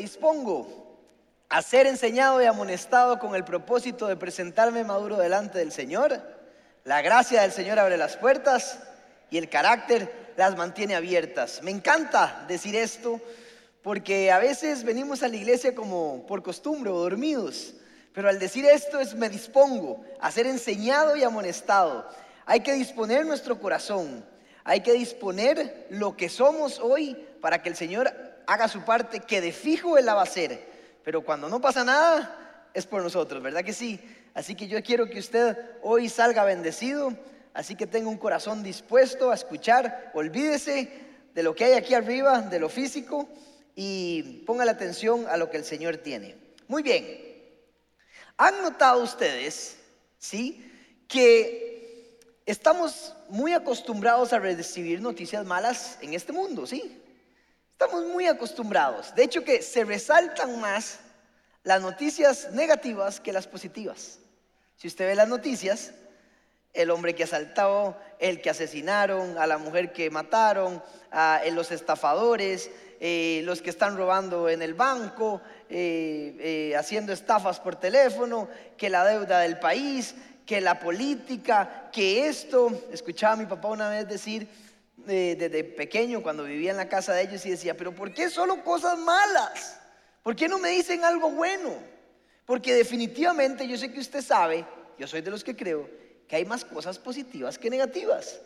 dispongo a ser enseñado y amonestado con el propósito de presentarme maduro delante del Señor. La gracia del Señor abre las puertas y el carácter las mantiene abiertas. Me encanta decir esto porque a veces venimos a la iglesia como por costumbre o dormidos. Pero al decir esto es me dispongo a ser enseñado y amonestado. Hay que disponer nuestro corazón, hay que disponer lo que somos hoy para que el Señor haga su parte, que de fijo Él la va a hacer. Pero cuando no pasa nada, es por nosotros, ¿verdad que sí? Así que yo quiero que usted hoy salga bendecido, así que tenga un corazón dispuesto a escuchar, olvídese de lo que hay aquí arriba, de lo físico, y ponga la atención a lo que el Señor tiene. Muy bien, ¿Han notado ustedes, sí, que estamos muy acostumbrados a recibir noticias malas en este mundo, sí? Estamos muy acostumbrados. De hecho que se resaltan más las noticias negativas que las positivas. Si usted ve las noticias, el hombre que asaltó, el que asesinaron, a la mujer que mataron, a los estafadores, eh, los que están robando en el banco, eh, eh, haciendo estafas por teléfono, que la deuda del país, que la política, que esto. Escuchaba a mi papá una vez decir, desde pequeño, cuando vivía en la casa de ellos, y decía, pero ¿por qué solo cosas malas? ¿Por qué no me dicen algo bueno? Porque definitivamente yo sé que usted sabe, yo soy de los que creo, que hay más cosas positivas que negativas.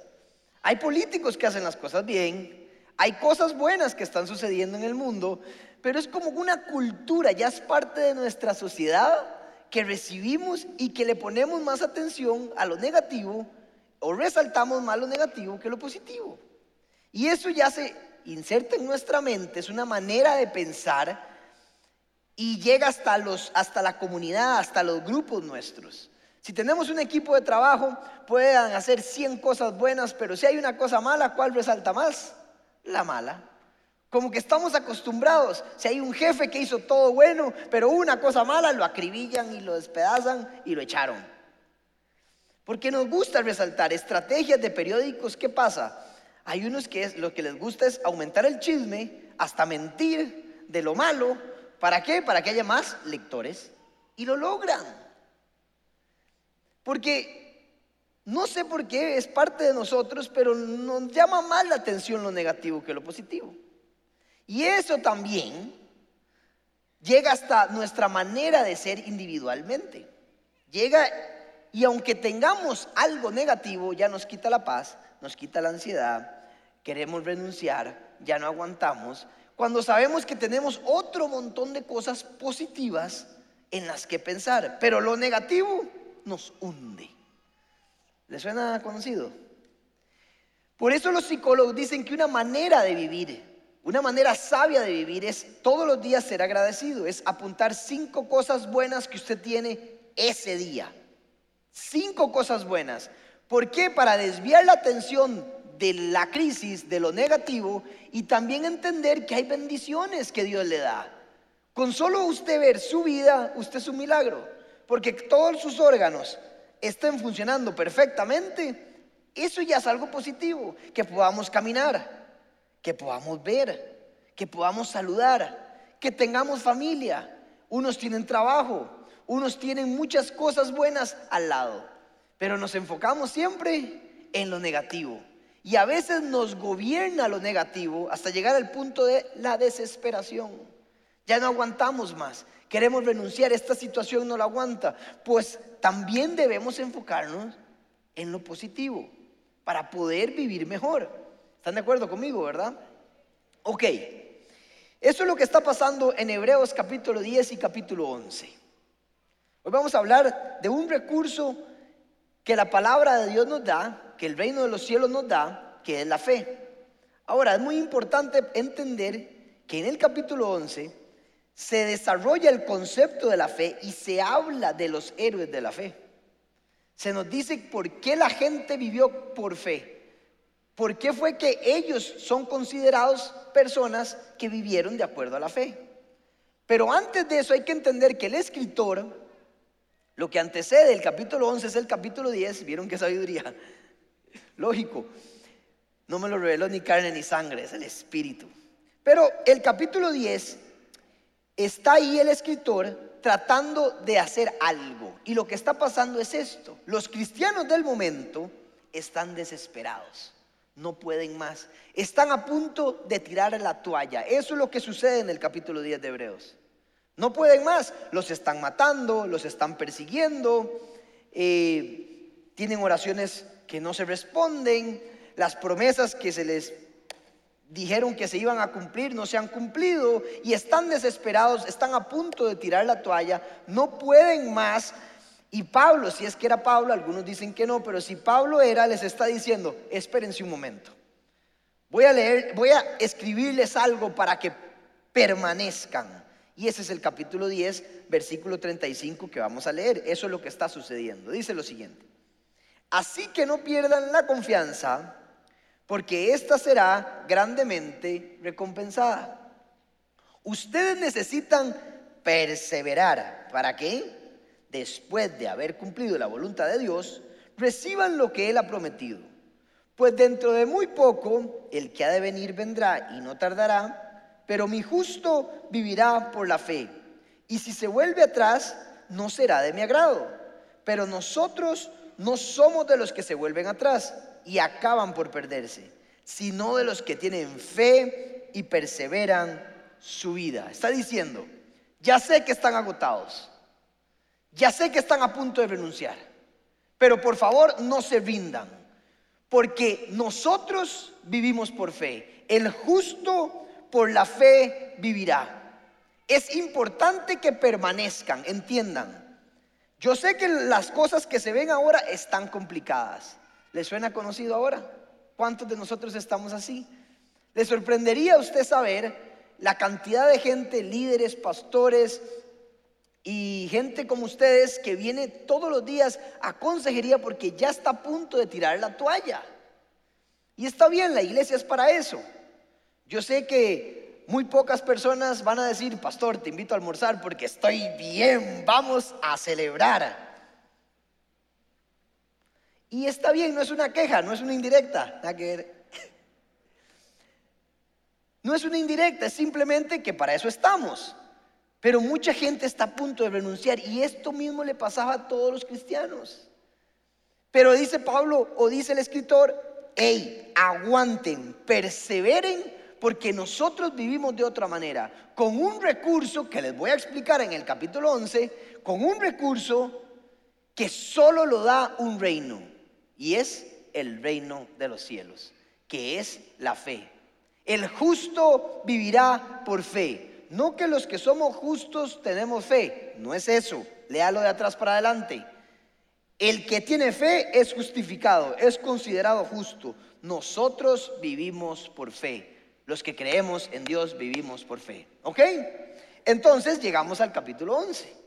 Hay políticos que hacen las cosas bien, hay cosas buenas que están sucediendo en el mundo, pero es como una cultura, ya es parte de nuestra sociedad que recibimos y que le ponemos más atención a lo negativo o resaltamos más lo negativo que lo positivo. Y eso ya se inserta en nuestra mente, es una manera de pensar y llega hasta, los, hasta la comunidad, hasta los grupos nuestros. Si tenemos un equipo de trabajo, puedan hacer 100 cosas buenas, pero si hay una cosa mala, ¿cuál resalta más? la mala. Como que estamos acostumbrados. Si hay un jefe que hizo todo bueno, pero una cosa mala, lo acribillan y lo despedazan y lo echaron. Porque nos gusta resaltar estrategias de periódicos. ¿Qué pasa? Hay unos que lo que les gusta es aumentar el chisme, hasta mentir de lo malo. ¿Para qué? Para que haya más lectores. Y lo logran. Porque no sé por qué, es parte de nosotros, pero nos llama más la atención lo negativo que lo positivo. Y eso también llega hasta nuestra manera de ser individualmente. Llega y aunque tengamos algo negativo, ya nos quita la paz, nos quita la ansiedad, queremos renunciar, ya no aguantamos, cuando sabemos que tenemos otro montón de cosas positivas en las que pensar, pero lo negativo nos hunde. ¿Le suena conocido? Por eso los psicólogos dicen que una manera de vivir, una manera sabia de vivir es todos los días ser agradecido, es apuntar cinco cosas buenas que usted tiene ese día. Cinco cosas buenas. ¿Por qué? Para desviar la atención de la crisis, de lo negativo, y también entender que hay bendiciones que Dios le da. Con solo usted ver su vida, usted es un milagro, porque todos sus órganos, estén funcionando perfectamente, eso ya es algo positivo, que podamos caminar, que podamos ver, que podamos saludar, que tengamos familia. Unos tienen trabajo, unos tienen muchas cosas buenas al lado, pero nos enfocamos siempre en lo negativo. Y a veces nos gobierna lo negativo hasta llegar al punto de la desesperación. Ya no aguantamos más queremos renunciar, esta situación no la aguanta, pues también debemos enfocarnos en lo positivo para poder vivir mejor. ¿Están de acuerdo conmigo, verdad? Ok, eso es lo que está pasando en Hebreos capítulo 10 y capítulo 11. Hoy vamos a hablar de un recurso que la palabra de Dios nos da, que el reino de los cielos nos da, que es la fe. Ahora, es muy importante entender que en el capítulo 11 se desarrolla el concepto de la fe y se habla de los héroes de la fe. Se nos dice por qué la gente vivió por fe. ¿Por qué fue que ellos son considerados personas que vivieron de acuerdo a la fe? Pero antes de eso hay que entender que el escritor, lo que antecede el capítulo 11 es el capítulo 10, vieron qué sabiduría, lógico, no me lo reveló ni carne ni sangre, es el espíritu. Pero el capítulo 10 está ahí el escritor tratando de hacer algo. Y lo que está pasando es esto. Los cristianos del momento están desesperados. No pueden más. Están a punto de tirar la toalla. Eso es lo que sucede en el capítulo 10 de Hebreos. No pueden más. Los están matando, los están persiguiendo. Eh, tienen oraciones que no se responden. Las promesas que se les dijeron que se iban a cumplir, no se han cumplido y están desesperados, están a punto de tirar la toalla, no pueden más. Y Pablo, si es que era Pablo, algunos dicen que no, pero si Pablo era, les está diciendo, espérense un momento. Voy a leer, voy a escribirles algo para que permanezcan. Y ese es el capítulo 10, versículo 35 que vamos a leer. Eso es lo que está sucediendo. Dice lo siguiente. Así que no pierdan la confianza porque ésta será grandemente recompensada. Ustedes necesitan perseverar. ¿Para qué? Después de haber cumplido la voluntad de Dios, reciban lo que Él ha prometido. Pues dentro de muy poco, el que ha de venir vendrá y no tardará, pero mi justo vivirá por la fe. Y si se vuelve atrás, no será de mi agrado. Pero nosotros no somos de los que se vuelven atrás y acaban por perderse, sino de los que tienen fe y perseveran su vida. Está diciendo, ya sé que están agotados, ya sé que están a punto de renunciar, pero por favor no se rindan, porque nosotros vivimos por fe, el justo por la fe vivirá. Es importante que permanezcan, entiendan. Yo sé que las cosas que se ven ahora están complicadas. ¿Le suena conocido ahora? ¿Cuántos de nosotros estamos así? ¿Le sorprendería a usted saber la cantidad de gente, líderes, pastores y gente como ustedes que viene todos los días a consejería porque ya está a punto de tirar la toalla? Y está bien, la iglesia es para eso. Yo sé que muy pocas personas van a decir, pastor, te invito a almorzar porque estoy bien, vamos a celebrar. Y está bien, no es una queja, no es una indirecta. No es una indirecta, es simplemente que para eso estamos. Pero mucha gente está a punto de renunciar y esto mismo le pasaba a todos los cristianos. Pero dice Pablo o dice el escritor, hey, aguanten, perseveren porque nosotros vivimos de otra manera, con un recurso que les voy a explicar en el capítulo 11, con un recurso que solo lo da un reino y es el reino de los cielos, que es la fe. El justo vivirá por fe. No que los que somos justos tenemos fe, no es eso. Léalo de atrás para adelante. El que tiene fe es justificado, es considerado justo. Nosotros vivimos por fe. Los que creemos en Dios vivimos por fe. ¿Ok? Entonces llegamos al capítulo 11.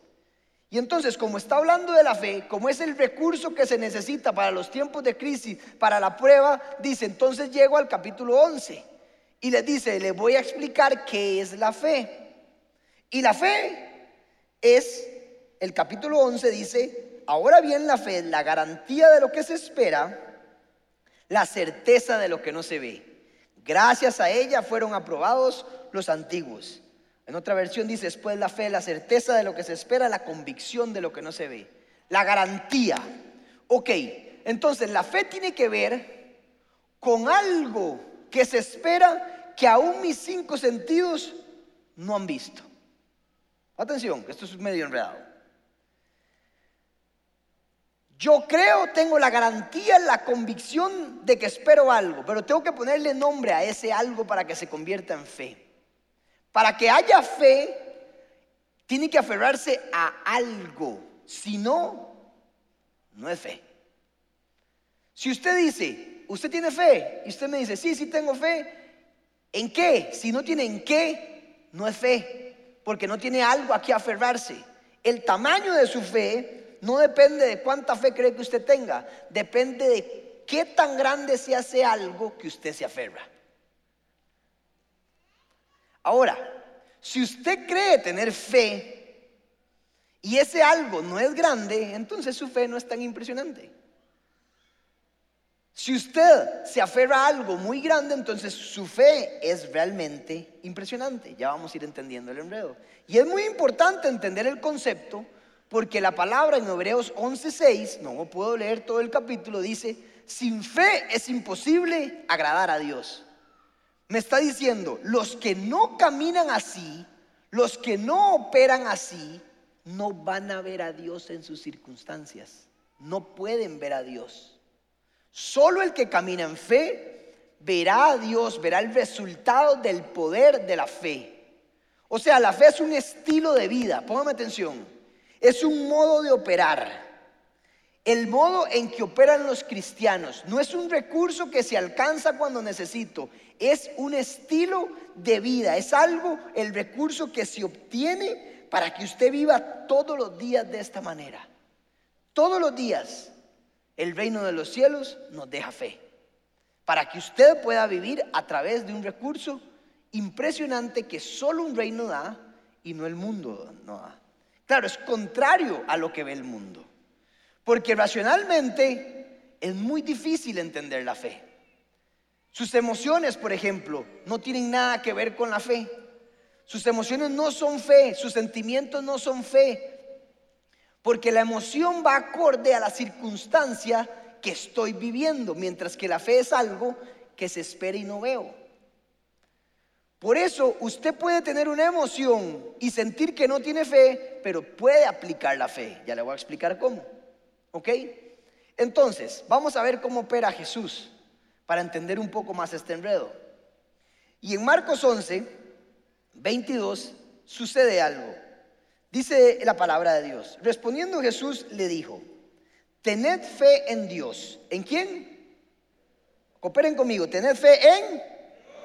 Y entonces, como está hablando de la fe, como es el recurso que se necesita para los tiempos de crisis, para la prueba, dice, entonces llego al capítulo 11 y le dice, le voy a explicar qué es la fe. Y la fe es, el capítulo 11 dice, ahora bien la fe es la garantía de lo que se espera, la certeza de lo que no se ve. Gracias a ella fueron aprobados los antiguos. En otra versión dice, después la fe, la certeza de lo que se espera, la convicción de lo que no se ve, la garantía. Ok, entonces la fe tiene que ver con algo que se espera que aún mis cinco sentidos no han visto. Atención, esto es medio enredado. Yo creo, tengo la garantía, la convicción de que espero algo, pero tengo que ponerle nombre a ese algo para que se convierta en fe. Para que haya fe, tiene que aferrarse a algo. Si no, no es fe. Si usted dice, usted tiene fe, y usted me dice, sí, sí tengo fe, ¿en qué? Si no tiene en qué, no es fe, porque no tiene algo a qué aferrarse. El tamaño de su fe no depende de cuánta fe cree que usted tenga, depende de qué tan grande se hace algo que usted se aferra. Ahora, si usted cree tener fe y ese algo no es grande, entonces su fe no es tan impresionante. Si usted se aferra a algo muy grande, entonces su fe es realmente impresionante. Ya vamos a ir entendiendo el enredo. Y es muy importante entender el concepto porque la palabra en Hebreos 11:6, no puedo leer todo el capítulo, dice, sin fe es imposible agradar a Dios. Me está diciendo, los que no caminan así, los que no operan así, no van a ver a Dios en sus circunstancias. No pueden ver a Dios. Solo el que camina en fe verá a Dios, verá el resultado del poder de la fe. O sea, la fe es un estilo de vida, póngame atención, es un modo de operar. El modo en que operan los cristianos no es un recurso que se alcanza cuando necesito, es un estilo de vida, es algo, el recurso que se obtiene para que usted viva todos los días de esta manera. Todos los días el reino de los cielos nos deja fe. Para que usted pueda vivir a través de un recurso impresionante que solo un reino da y no el mundo no da. Claro, es contrario a lo que ve el mundo. Porque racionalmente es muy difícil entender la fe. Sus emociones, por ejemplo, no tienen nada que ver con la fe. Sus emociones no son fe, sus sentimientos no son fe, porque la emoción va acorde a la circunstancia que estoy viviendo, mientras que la fe es algo que se espera y no veo. Por eso usted puede tener una emoción y sentir que no tiene fe, pero puede aplicar la fe. Ya le voy a explicar cómo. ¿Ok? Entonces, vamos a ver cómo opera Jesús para entender un poco más este enredo. Y en Marcos 11, 22, sucede algo. Dice la palabra de Dios. Respondiendo Jesús le dijo, tened fe en Dios. ¿En quién? Cooperen conmigo, tened fe en,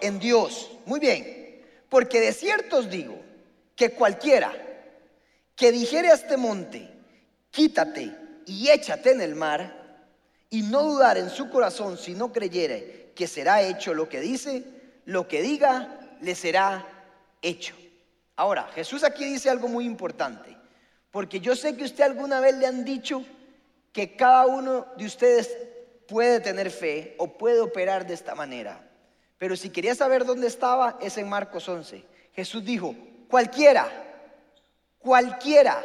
en Dios. Muy bien. Porque de cierto os digo que cualquiera que dijere a este monte, quítate y échate en el mar, y no dudar en su corazón si no creyere que será hecho lo que dice, lo que diga le será hecho. Ahora, Jesús aquí dice algo muy importante, porque yo sé que usted alguna vez le han dicho que cada uno de ustedes puede tener fe o puede operar de esta manera. Pero si quería saber dónde estaba, es en Marcos 11. Jesús dijo, cualquiera, cualquiera,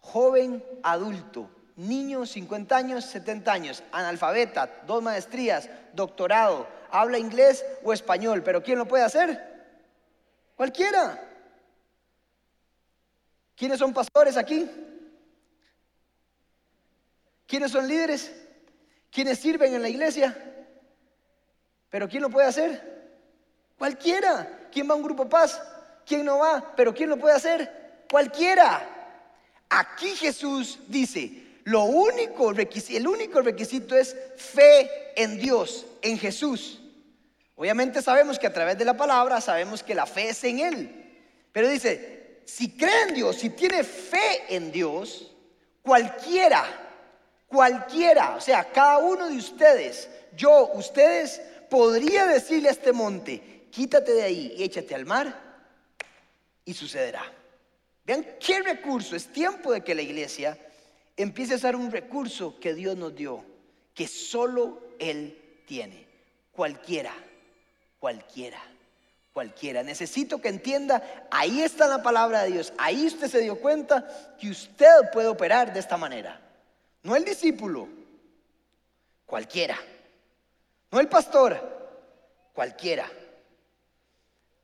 joven, adulto, niño, 50 años, 70 años, analfabeta, dos maestrías, doctorado, habla inglés o español, pero ¿quién lo puede hacer? Cualquiera. ¿Quiénes son pastores aquí? ¿Quiénes son líderes? ¿Quiénes sirven en la iglesia? ¿Pero quién lo puede hacer? Cualquiera. ¿Quién va a un grupo paz? ¿Quién no va? ¿Pero quién lo puede hacer? Cualquiera. Aquí Jesús dice, lo único el único requisito es fe en Dios, en Jesús. Obviamente sabemos que a través de la palabra sabemos que la fe es en Él. Pero dice, si cree en Dios, si tiene fe en Dios, cualquiera, cualquiera, o sea, cada uno de ustedes, yo, ustedes, podría decirle a este monte, quítate de ahí y échate al mar, y sucederá. Vean qué recurso, es tiempo de que la iglesia empiece a usar un recurso que Dios nos dio, que solo Él tiene, cualquiera, cualquiera cualquiera. Necesito que entienda, ahí está la palabra de Dios, ahí usted se dio cuenta que usted puede operar de esta manera. No el discípulo, cualquiera. No el pastor, cualquiera.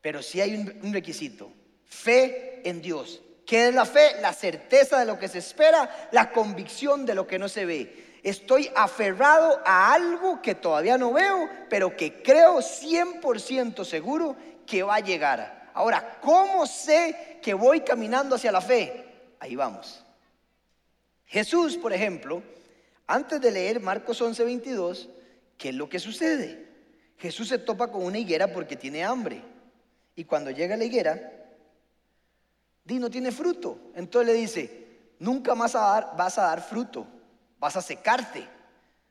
Pero sí hay un, requisito, fe en Dios. ¿Qué es la fe? La certeza de lo que se espera, la convicción de lo que no se ve. Estoy aferrado a algo que todavía no veo, pero que creo 100% seguro que va a llegar. Ahora, ¿cómo sé que voy caminando hacia la fe? Ahí vamos. Jesús, por ejemplo, antes de leer Marcos 11, 22, ¿qué es lo que sucede? Jesús se topa con una higuera porque tiene hambre. Y cuando llega la higuera, di no tiene fruto. Entonces le dice, nunca más vas a dar fruto, vas a secarte.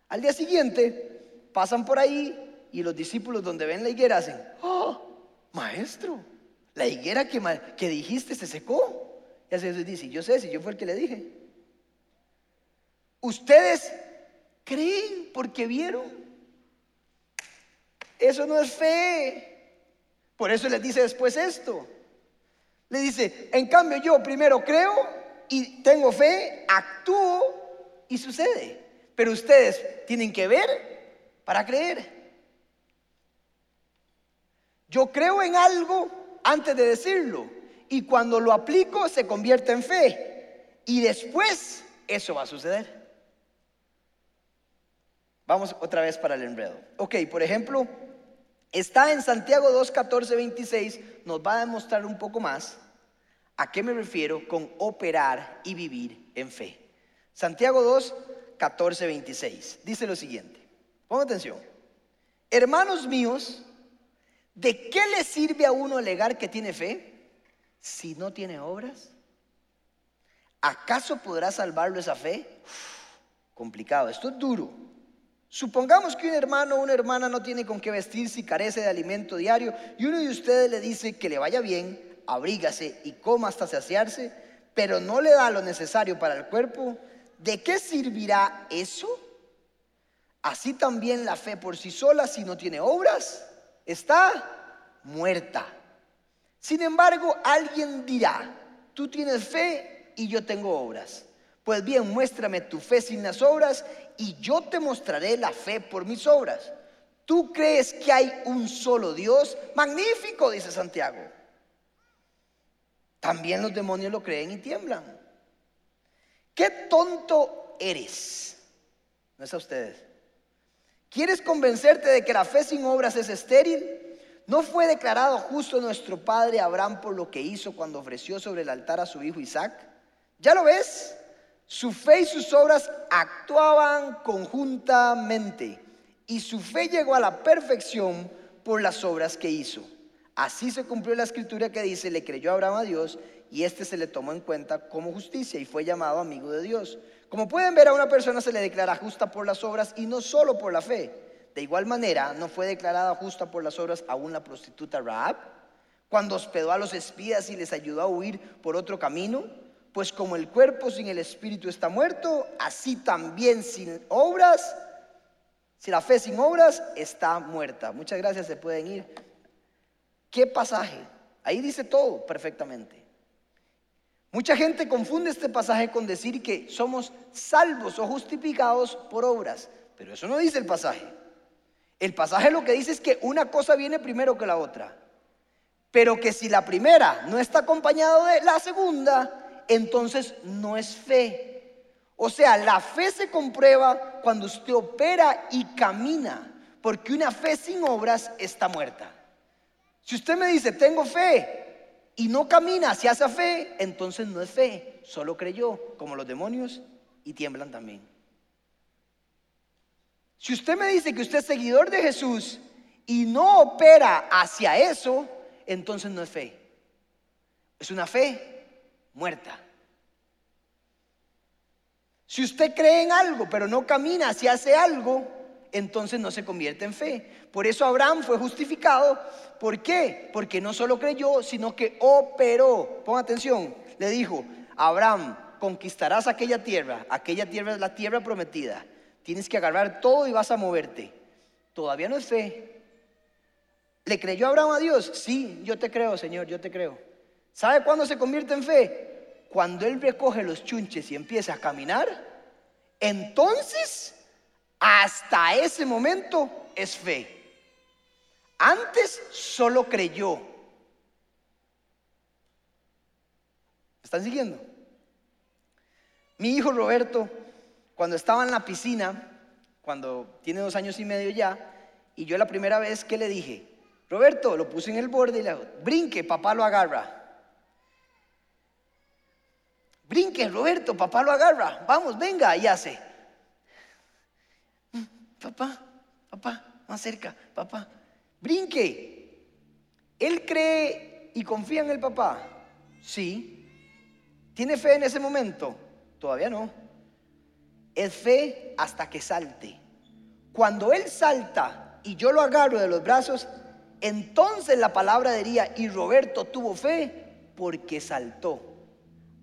Al día siguiente, pasan por ahí y los discípulos donde ven la higuera hacen, ¡oh! maestro, la higuera que, dijiste se secó. Y Jesús dice, yo sé si yo fue el que le dije. Ustedes creen porque vieron. Eso no es fe. Por eso les dice después esto. Le dice, en cambio yo primero creo y tengo fe, actúo y sucede. Pero ustedes tienen que ver para creer. Yo creo en algo antes de decirlo y cuando lo aplico se convierte en fe y después eso va a suceder. Vamos otra vez para el enredo. Ok, por ejemplo, está en Santiago 2, 14, 26, nos va a demostrar un poco más a qué me refiero con operar y vivir en fe. Santiago 2, 14, 26. Dice lo siguiente. Ponga atención. Hermanos míos, ¿de qué le sirve a uno alegar que tiene fe si no tiene obras? ¿Acaso podrá salvarlo esa fe? complicado, esto es duro. Supongamos que un hermano o una hermana no tiene con qué vestirse y carece de alimento diario y uno de ustedes le dice que le vaya bien, abrígase y coma hasta saciarse, pero no le da lo necesario para el cuerpo, ¿de qué servirá eso? Así también la fe por sí sola, si no tiene obras, está muerta. Sin embargo, alguien dirá, tú tienes fe y yo tengo obras. Pues bien, muéstrame tu fe sin las obras y yo te mostraré la fe por mis obras. ¿Tú crees que hay un solo Dios? Magnífico, dice Santiago. También los demonios lo creen y tiemblan. ¿Qué tonto eres? No es a ustedes. ¿Quieres convencerte de que la fe sin obras es estéril? ¿No fue declarado justo nuestro padre Abraham por lo que hizo cuando ofreció sobre el altar a su hijo Isaac? ¿Ya lo ves? Su fe y sus obras actuaban conjuntamente y su fe llegó a la perfección por las obras que hizo. Así se cumplió la escritura que dice, le creyó Abraham a Dios y éste se le tomó en cuenta como justicia y fue llamado amigo de Dios. Como pueden ver, a una persona se le declara justa por las obras y no solo por la fe. De igual manera, no fue declarada justa por las obras aún la prostituta Raab, cuando hospedó a los espías y les ayudó a huir por otro camino. Pues como el cuerpo sin el espíritu está muerto, así también sin obras, si la fe sin obras está muerta. Muchas gracias, se pueden ir. ¿Qué pasaje? Ahí dice todo perfectamente. Mucha gente confunde este pasaje con decir que somos salvos o justificados por obras, pero eso no dice el pasaje. El pasaje lo que dice es que una cosa viene primero que la otra, pero que si la primera no está acompañada de la segunda, entonces no es fe. O sea, la fe se comprueba cuando usted opera y camina, porque una fe sin obras está muerta. Si usted me dice, tengo fe, y no camina hacia esa fe, entonces no es fe, solo creyó, como los demonios, y tiemblan también. Si usted me dice que usted es seguidor de Jesús y no opera hacia eso, entonces no es fe. Es una fe muerta. Si usted cree en algo, pero no camina si hace algo, entonces no se convierte en fe. Por eso Abraham fue justificado. ¿Por qué? Porque no solo creyó, sino que operó. Ponga atención, le dijo, Abraham, conquistarás aquella tierra. Aquella tierra es la tierra prometida. Tienes que agarrar todo y vas a moverte. Todavía no es fe. ¿Le creyó Abraham a Dios? Sí, yo te creo, Señor, yo te creo. ¿Sabe cuándo se convierte en fe? Cuando Él recoge los chunches y empieza a caminar, entonces, hasta ese momento es fe. Antes solo creyó. ¿Están siguiendo? Mi hijo Roberto, cuando estaba en la piscina, cuando tiene dos años y medio ya, y yo la primera vez que le dije, Roberto, lo puse en el borde y le digo, brinque, papá lo agarra. Brinque, Roberto, papá lo agarra. Vamos, venga, y hace. Papá, papá, más cerca, papá. Brinque. Él cree y confía en el papá. Sí. ¿Tiene fe en ese momento? Todavía no. Es fe hasta que salte. Cuando él salta y yo lo agarro de los brazos, entonces la palabra diría, y Roberto tuvo fe porque saltó.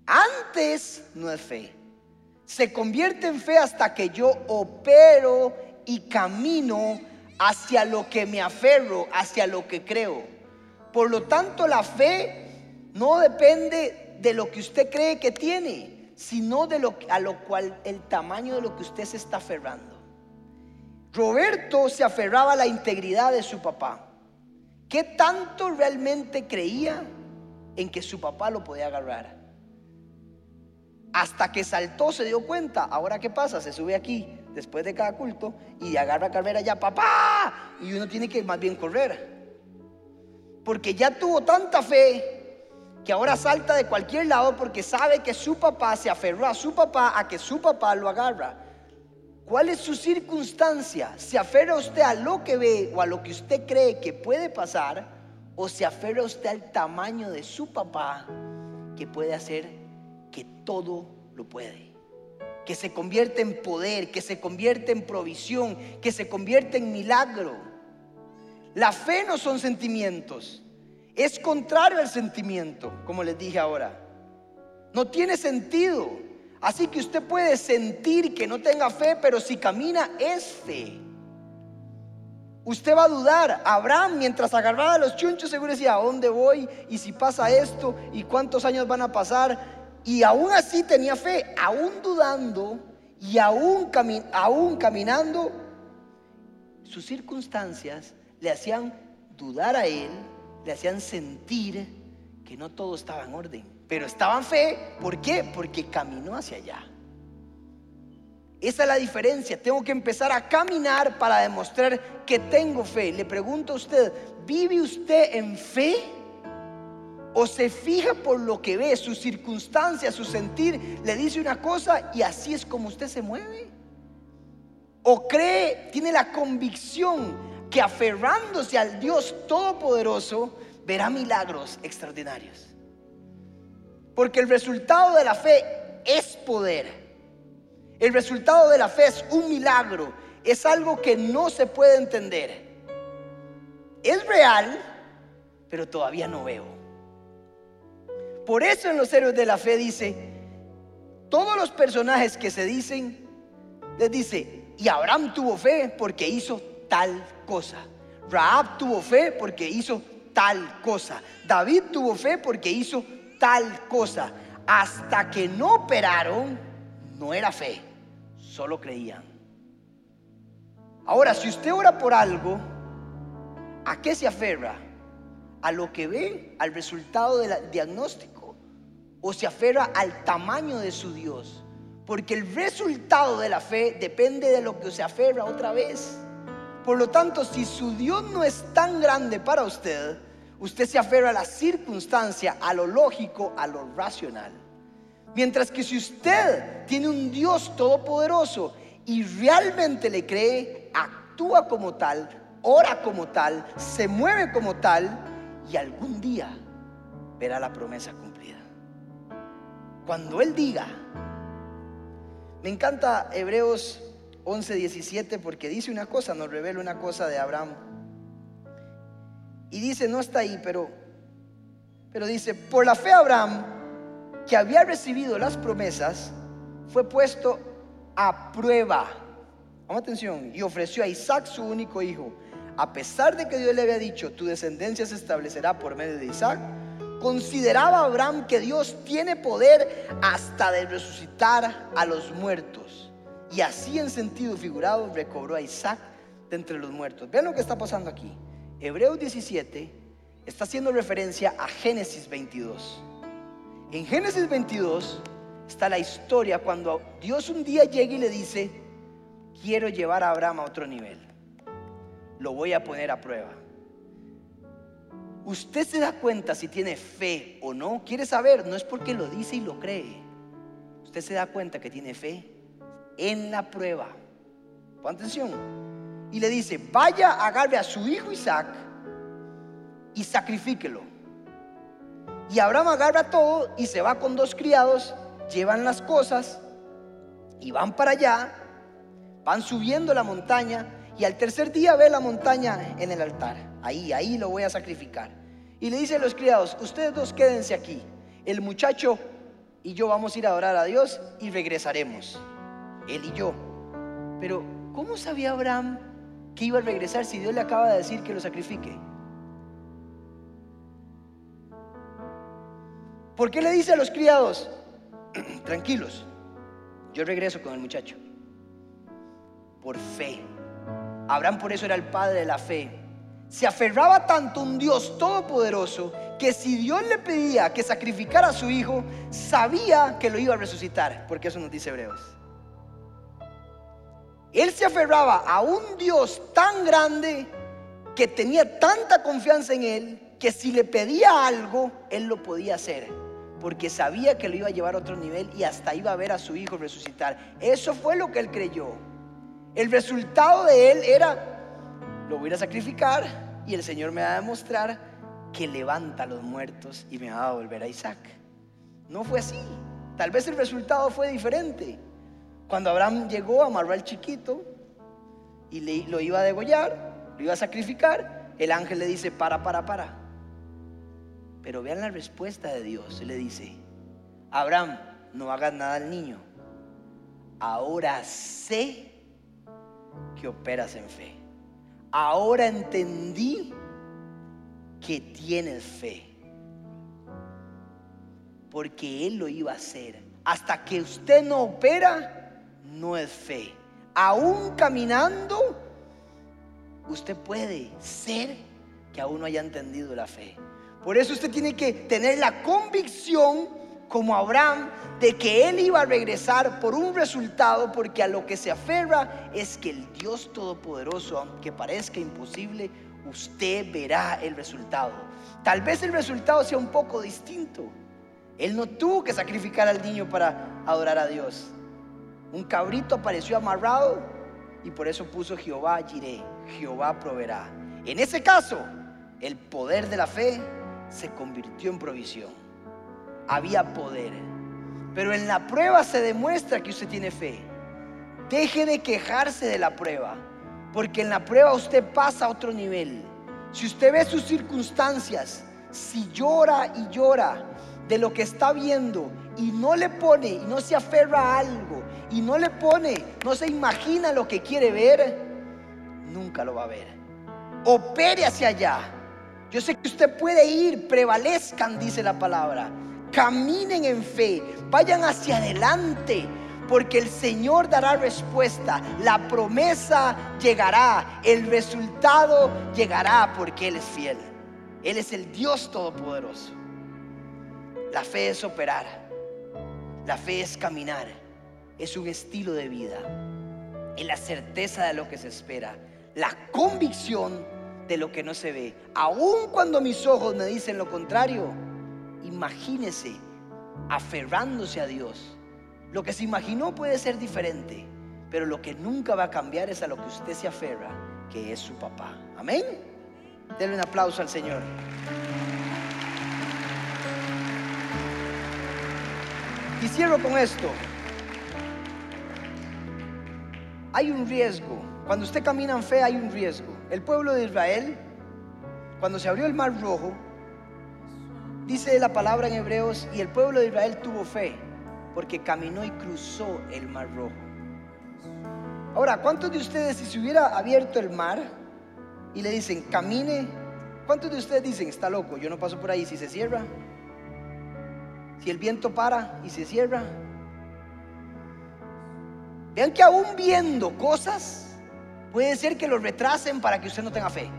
Antes no es fe. se convierte en fe hasta que yo opero y camino hacia lo que me aferro, hacia lo que creo. Por lo tanto, la fe no depende de lo que usted cree que tiene, sino de lo a lo cual el tamaño de lo que usted se está aferrando. Roberto se aferraba a la integridad de su papá. ¿Qué tanto realmente creía en que su papá lo podía agarrar? Hasta que saltó se dio cuenta. Ahora qué pasa? Se sube aquí después de cada culto y agarra a carrera ya, papá. Y uno tiene que más bien correr. Porque ya tuvo tanta fe que ahora salta de cualquier lado porque sabe que su papá se aferró a su papá a que su papá lo agarra. ¿Cuál es su circunstancia? ¿Se aferra usted a lo que ve o a lo que usted cree que puede pasar? ¿O se aferra usted al tamaño de su papá que puede hacer que todo lo puede? Que se convierte en poder, que se convierte en provisión, que se convierte en milagro. La fe no son sentimientos, es contrario al sentimiento, como les dije ahora. No tiene sentido. Así que usted puede sentir que no tenga fe, pero si camina es fe. Usted va a dudar. Abraham, mientras agarraba los chunchos, seguro decía, ¿a dónde voy? ¿Y si pasa esto? ¿Y cuántos años van a pasar? Y aún así tenía fe, aún dudando y aún, aún caminando, sus circunstancias le hacían dudar a él, le hacían sentir que no todo estaba en orden. Pero estaba en fe, ¿por qué? Porque caminó hacia allá. Esa es la diferencia. Tengo que empezar a caminar para demostrar que tengo fe. Le pregunto a usted, ¿vive usted en fe? ¿O se fija por lo que ve, sus circunstancias, su sentir? Le dice una cosa y así es como usted se mueve. ¿O cree, tiene la convicción que aferrándose al Dios Todopoderoso verá milagros extraordinarios? Porque el resultado de la fe es poder. El resultado de la fe es un milagro. Es algo que no se puede entender. Es real, pero todavía no veo. Por eso en los héroes de la fe dice, todos los personajes que se dicen, les dice, y Abraham tuvo fe porque hizo tal cosa. Raab tuvo fe porque hizo tal cosa. David tuvo fe porque hizo tal cosa. Hasta que no operaron, no era fe, solo creían. Ahora, si usted ora por algo, ¿a qué se aferra? ¿A lo que ve? ¿Al resultado del diagnóstico? ¿O se aferra al tamaño de su Dios? Porque el resultado de la fe depende de lo que se aferra otra vez. Por lo tanto, si su Dios no es tan grande para usted, Usted se aferra a la circunstancia, a lo lógico, a lo racional. Mientras que si usted tiene un Dios todopoderoso y realmente le cree, actúa como tal, ora como tal, se mueve como tal y algún día verá la promesa cumplida. Cuando Él diga, me encanta Hebreos 11, 17 porque dice una cosa, nos revela una cosa de Abraham. Y dice, no está ahí, pero, pero dice, por la fe Abraham, que había recibido las promesas, fue puesto a prueba. Vamos atención, y ofreció a Isaac su único hijo. A pesar de que Dios le había dicho, tu descendencia se establecerá por medio de Isaac, consideraba Abraham que Dios tiene poder hasta de resucitar a los muertos. Y así en sentido figurado recobró a Isaac de entre los muertos. Vean lo que está pasando aquí. Hebreos 17 está haciendo referencia a Génesis 22. En Génesis 22 está la historia cuando Dios un día llega y le dice, quiero llevar a Abraham a otro nivel. Lo voy a poner a prueba. Usted se da cuenta si tiene fe o no. Quiere saber, no es porque lo dice y lo cree. Usted se da cuenta que tiene fe en la prueba. Pon atención y le dice, vaya, agarre a su hijo Isaac y sacrifíquelo. Y Abraham agarra todo y se va con dos criados, llevan las cosas y van para allá, van subiendo la montaña y al tercer día ve la montaña en el altar. Ahí, ahí lo voy a sacrificar. Y le dice a los criados, ustedes dos quédense aquí. El muchacho y yo vamos a ir a adorar a Dios y regresaremos. Él y yo. Pero, ¿cómo sabía Abraham que iba a regresar si Dios le acaba de decir que lo sacrifique? ¿Por qué le dice a los criados, tranquilos, yo regreso con el muchacho? Por fe. Abraham por eso era el padre de la fe. Se aferraba tanto a un Dios todopoderoso que si Dios le pedía que sacrificara a su hijo, sabía que lo iba a resucitar, porque eso nos dice Hebreos. Él se aferraba a un Dios tan grande que tenía tanta confianza en él que si le pedía algo, él lo podía hacer, porque sabía que lo iba a llevar a otro nivel y hasta iba a ver a su hijo resucitar. Eso fue lo que él creyó. El resultado de él era, lo voy a sacrificar y el Señor me va a demostrar que levanta a los muertos y me va a volver a Isaac. No fue así. Tal vez el resultado fue diferente. Cuando Abraham llegó, amarró al chiquito y le, lo iba a degollar, lo iba a sacrificar, el ángel le dice, para, para, para. Pero vean la respuesta de Dios. Le dice, Abraham, no hagas nada al niño. Ahora sé que operas en fe. Ahora entendí que tienes fe. Porque Él lo iba a hacer. Hasta que usted no opera, no es fe. Aún caminando, usted puede ser que aún no haya entendido la fe. Por eso usted tiene que tener la convicción, como Abraham, de que él iba a regresar por un resultado, porque a lo que se aferra es que el Dios Todopoderoso, aunque parezca imposible, usted verá el resultado. Tal vez el resultado sea un poco distinto. Él no tuvo que sacrificar al niño para adorar a Dios. Un cabrito apareció amarrado y por eso puso Jehová Jiré, Jehová proveerá. En ese caso, el poder de la fe se convirtió en provisión. Había poder. Pero en la prueba se demuestra que usted tiene fe. Deje de quejarse de la prueba, porque en la prueba usted pasa a otro nivel. Si usted ve sus circunstancias, si llora y llora de lo que está viendo y no le pone y no se aferra a algo y no le pone, no se imagina lo que quiere ver, nunca lo va a ver. Opere hacia allá. Yo sé que usted puede ir, prevalezcan, dice la palabra. Caminen en fe, vayan hacia adelante, porque el Señor dará respuesta. La promesa llegará, el resultado llegará porque Él es fiel. Él es el Dios Todopoderoso. La fe es operar, la fe es caminar, es un estilo de vida, es la certeza de lo que se espera, la convicción de lo que no se ve. Aun cuando mis ojos me dicen lo contrario, imagínese aferrándose a Dios. Lo que se imaginó puede ser diferente, pero lo que nunca va a cambiar es a lo que usted se aferra, que es su papá. Amén. Denle un aplauso al Señor. Y cierro con esto. Hay un riesgo. Cuando usted camina en fe hay un riesgo. El pueblo de Israel, cuando se abrió el mar rojo, dice la palabra en Hebreos, y el pueblo de Israel tuvo fe, porque caminó y cruzó el mar rojo. Ahora, ¿cuántos de ustedes, si se hubiera abierto el mar y le dicen, camine, ¿cuántos de ustedes dicen, está loco, yo no paso por ahí si se cierra? Si el viento para y se cierra. Vean que aún viendo cosas, puede ser que lo retrasen para que usted no tenga fe.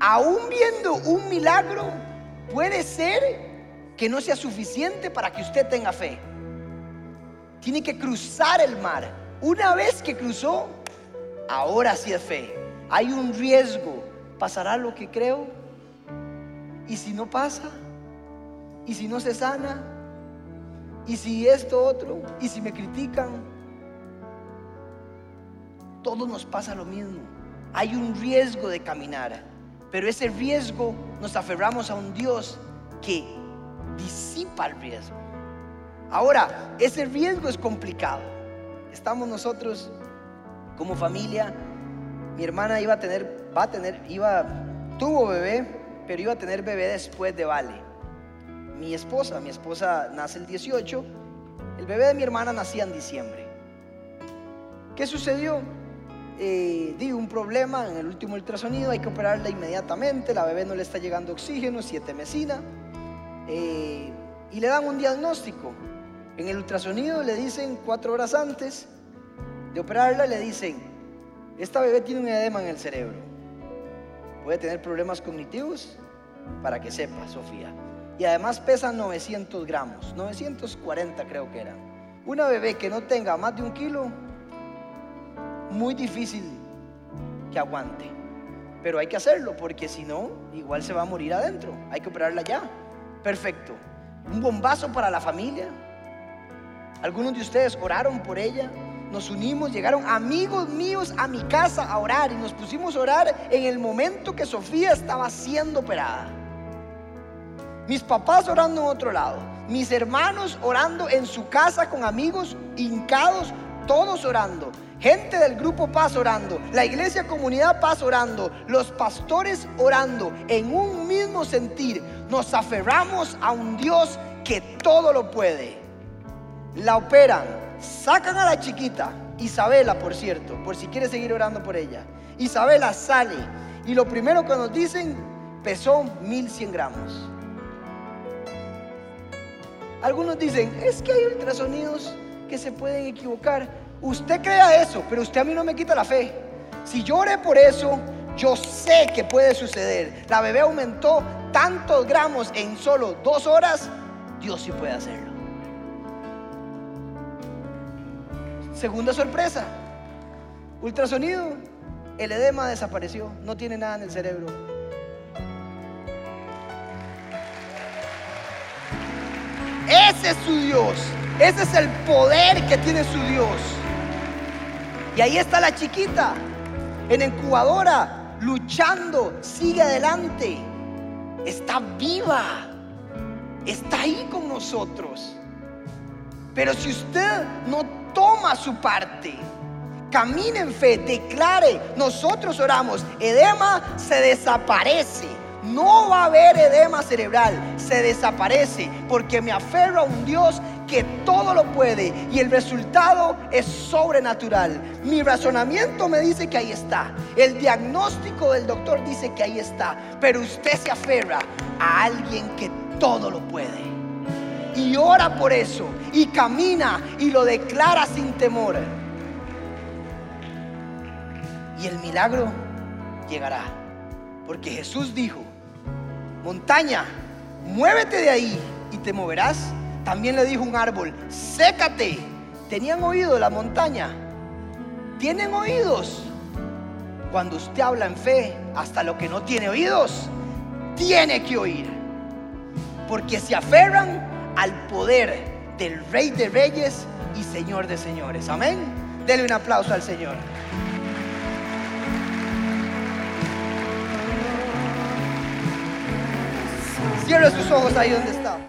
Aún viendo un milagro, puede ser que no sea suficiente para que usted tenga fe. Tiene que cruzar el mar. Una vez que cruzó, ahora sí es fe. Hay un riesgo. ¿Pasará lo que creo? ¿Y si no pasa? ¿Y si no se sana? ¿Y si esto otro? ¿Y si me critican? Todos nos pasa lo mismo. Hay un riesgo de caminar, pero ese riesgo nos aferramos a un Dios que disipa el riesgo. Ahora, ese riesgo es complicado. Estamos nosotros como familia. Mi hermana iba a tener, va a tener, iba, tuvo bebé, pero iba a tener bebé después de Vale mi esposa. Mi esposa nace el 18, el bebé de mi hermana nacía en diciembre. ¿Qué sucedió? Eh, di un problema en el último ultrasonido, hay que operarla inmediatamente, la bebé no le está llegando oxígeno, siete mesina, eh, y le dan un diagnóstico. En el ultrasonido le dicen cuatro horas antes de operarla, le dicen, esta bebé tiene un edema en el cerebro, puede tener problemas cognitivos, para que sepa, Sofía. Y además pesa 900 gramos, 940 creo que era. Una bebé que no tenga más de un kilo, muy difícil que aguante. Pero hay que hacerlo porque si no, igual se va a morir adentro. Hay que operarla ya. Perfecto. Un bombazo para la familia. Algunos de ustedes oraron por ella. Nos unimos, llegaron amigos míos a mi casa a orar y nos pusimos a orar en el momento que Sofía estaba siendo operada. Mis papás orando en otro lado, mis hermanos orando en su casa con amigos hincados, todos orando. Gente del grupo Paz orando, la iglesia comunidad Paz orando, los pastores orando en un mismo sentir. Nos aferramos a un Dios que todo lo puede. La operan, sacan a la chiquita, Isabela por cierto, por si quiere seguir orando por ella. Isabela sale y lo primero que nos dicen pesó 1100 gramos. Algunos dicen, es que hay ultrasonidos que se pueden equivocar. Usted crea eso, pero usted a mí no me quita la fe. Si yo por eso, yo sé que puede suceder. La bebé aumentó tantos gramos en solo dos horas. Dios sí puede hacerlo. Segunda sorpresa. Ultrasonido. El edema desapareció. No tiene nada en el cerebro. Ese es su Dios. Ese es el poder que tiene su Dios. Ahí está la chiquita, en incubadora, luchando, sigue adelante, está viva, está ahí con nosotros. Pero si usted no toma su parte, camine en fe, declare, nosotros oramos, edema se desaparece. No va a haber edema cerebral, se desaparece porque me aferro a un Dios que todo lo puede y el resultado es sobrenatural. Mi razonamiento me dice que ahí está, el diagnóstico del doctor dice que ahí está, pero usted se aferra a alguien que todo lo puede y ora por eso y camina y lo declara sin temor. Y el milagro llegará, porque Jesús dijo, montaña, muévete de ahí y te moverás. También le dijo un árbol, sécate. ¿Tenían oído la montaña? ¿Tienen oídos? Cuando usted habla en fe, hasta lo que no tiene oídos, tiene que oír. Porque se aferran al poder del Rey de Reyes y Señor de Señores. Amén. Dele un aplauso al Señor. Cierre sus ojos ahí donde está.